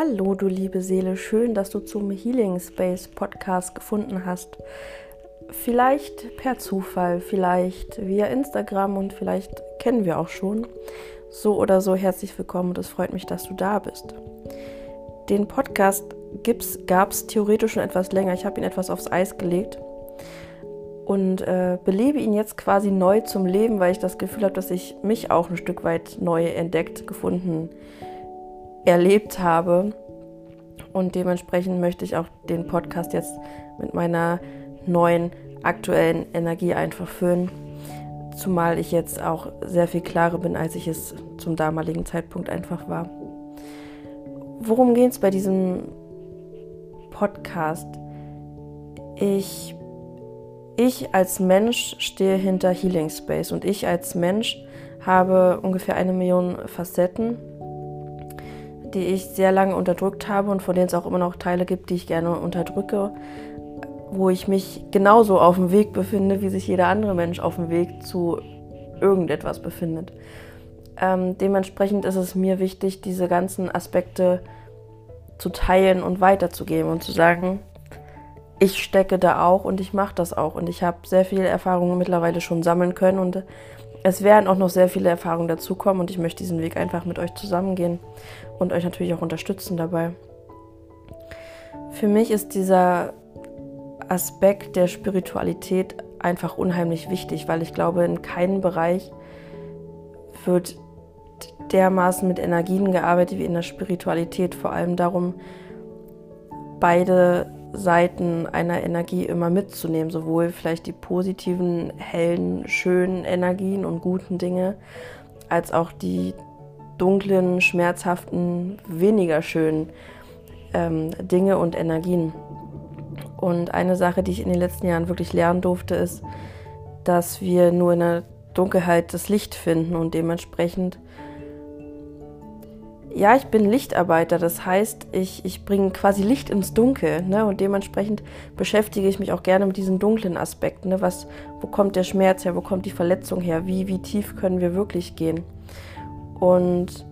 Hallo, du liebe Seele, schön, dass du zum Healing Space Podcast gefunden hast. Vielleicht per Zufall, vielleicht via Instagram und vielleicht kennen wir auch schon. So oder so herzlich willkommen und es freut mich, dass du da bist. Den Podcast gab es theoretisch schon etwas länger. Ich habe ihn etwas aufs Eis gelegt und äh, belebe ihn jetzt quasi neu zum Leben, weil ich das Gefühl habe, dass ich mich auch ein Stück weit neu entdeckt, gefunden habe erlebt habe. Und dementsprechend möchte ich auch den Podcast jetzt mit meiner neuen aktuellen Energie einfach füllen. Zumal ich jetzt auch sehr viel klarer bin, als ich es zum damaligen Zeitpunkt einfach war. Worum geht es bei diesem Podcast? Ich, ich als Mensch stehe hinter Healing Space und ich als Mensch habe ungefähr eine Million Facetten die ich sehr lange unterdrückt habe und von denen es auch immer noch Teile gibt, die ich gerne unterdrücke, wo ich mich genauso auf dem Weg befinde, wie sich jeder andere Mensch auf dem Weg zu irgendetwas befindet. Ähm, dementsprechend ist es mir wichtig, diese ganzen Aspekte zu teilen und weiterzugeben und zu sagen, ich stecke da auch und ich mache das auch und ich habe sehr viele Erfahrungen mittlerweile schon sammeln können und es werden auch noch sehr viele Erfahrungen dazukommen und ich möchte diesen Weg einfach mit euch zusammengehen und euch natürlich auch unterstützen dabei. Für mich ist dieser Aspekt der Spiritualität einfach unheimlich wichtig, weil ich glaube, in keinem Bereich wird dermaßen mit Energien gearbeitet wie in der Spiritualität. Vor allem darum, beide Seiten einer Energie immer mitzunehmen, sowohl vielleicht die positiven, hellen, schönen Energien und guten Dinge, als auch die dunklen, schmerzhaften, weniger schönen ähm, Dinge und Energien. Und eine Sache, die ich in den letzten Jahren wirklich lernen durfte, ist, dass wir nur in der Dunkelheit das Licht finden und dementsprechend ja, ich bin Lichtarbeiter, das heißt, ich, ich bringe quasi Licht ins Dunkel ne? und dementsprechend beschäftige ich mich auch gerne mit diesen dunklen Aspekten. Ne? Was, wo kommt der Schmerz her, wo kommt die Verletzung her, wie, wie tief können wir wirklich gehen? Und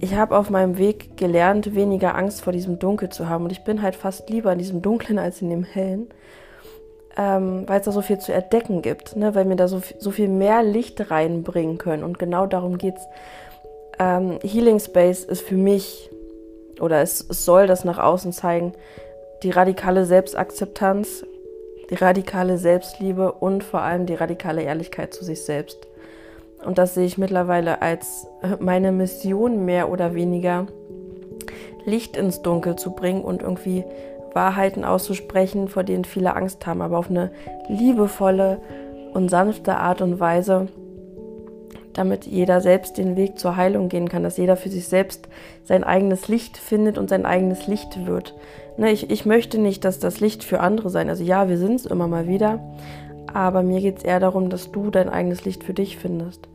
ich habe auf meinem Weg gelernt, weniger Angst vor diesem Dunkel zu haben und ich bin halt fast lieber in diesem Dunklen als in dem Hellen. Ähm, weil es da so viel zu entdecken gibt, ne? weil wir da so, so viel mehr Licht reinbringen können. Und genau darum geht es ähm, Healing Space ist für mich, oder es, es soll das nach außen zeigen, die radikale Selbstakzeptanz, die radikale Selbstliebe und vor allem die radikale Ehrlichkeit zu sich selbst. Und das sehe ich mittlerweile als meine Mission mehr oder weniger, Licht ins Dunkel zu bringen und irgendwie Wahrheiten auszusprechen, vor denen viele Angst haben, aber auf eine liebevolle und sanfte Art und Weise, damit jeder selbst den Weg zur Heilung gehen kann, dass jeder für sich selbst sein eigenes Licht findet und sein eigenes Licht wird. Ne, ich, ich möchte nicht, dass das Licht für andere sein. Also ja, wir sind es immer mal wieder, aber mir geht es eher darum, dass du dein eigenes Licht für dich findest.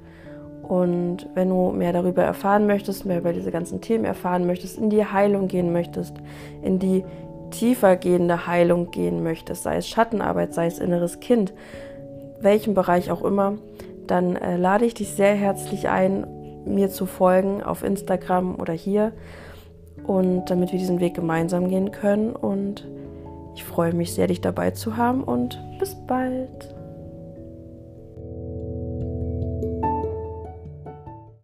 Und wenn du mehr darüber erfahren möchtest, mehr über diese ganzen Themen erfahren möchtest, in die Heilung gehen möchtest, in die tiefer gehende Heilung gehen möchtest, sei es Schattenarbeit, sei es inneres Kind, welchen Bereich auch immer, dann äh, lade ich dich sehr herzlich ein, mir zu folgen auf Instagram oder hier und damit wir diesen Weg gemeinsam gehen können. Und ich freue mich sehr, dich dabei zu haben und bis bald.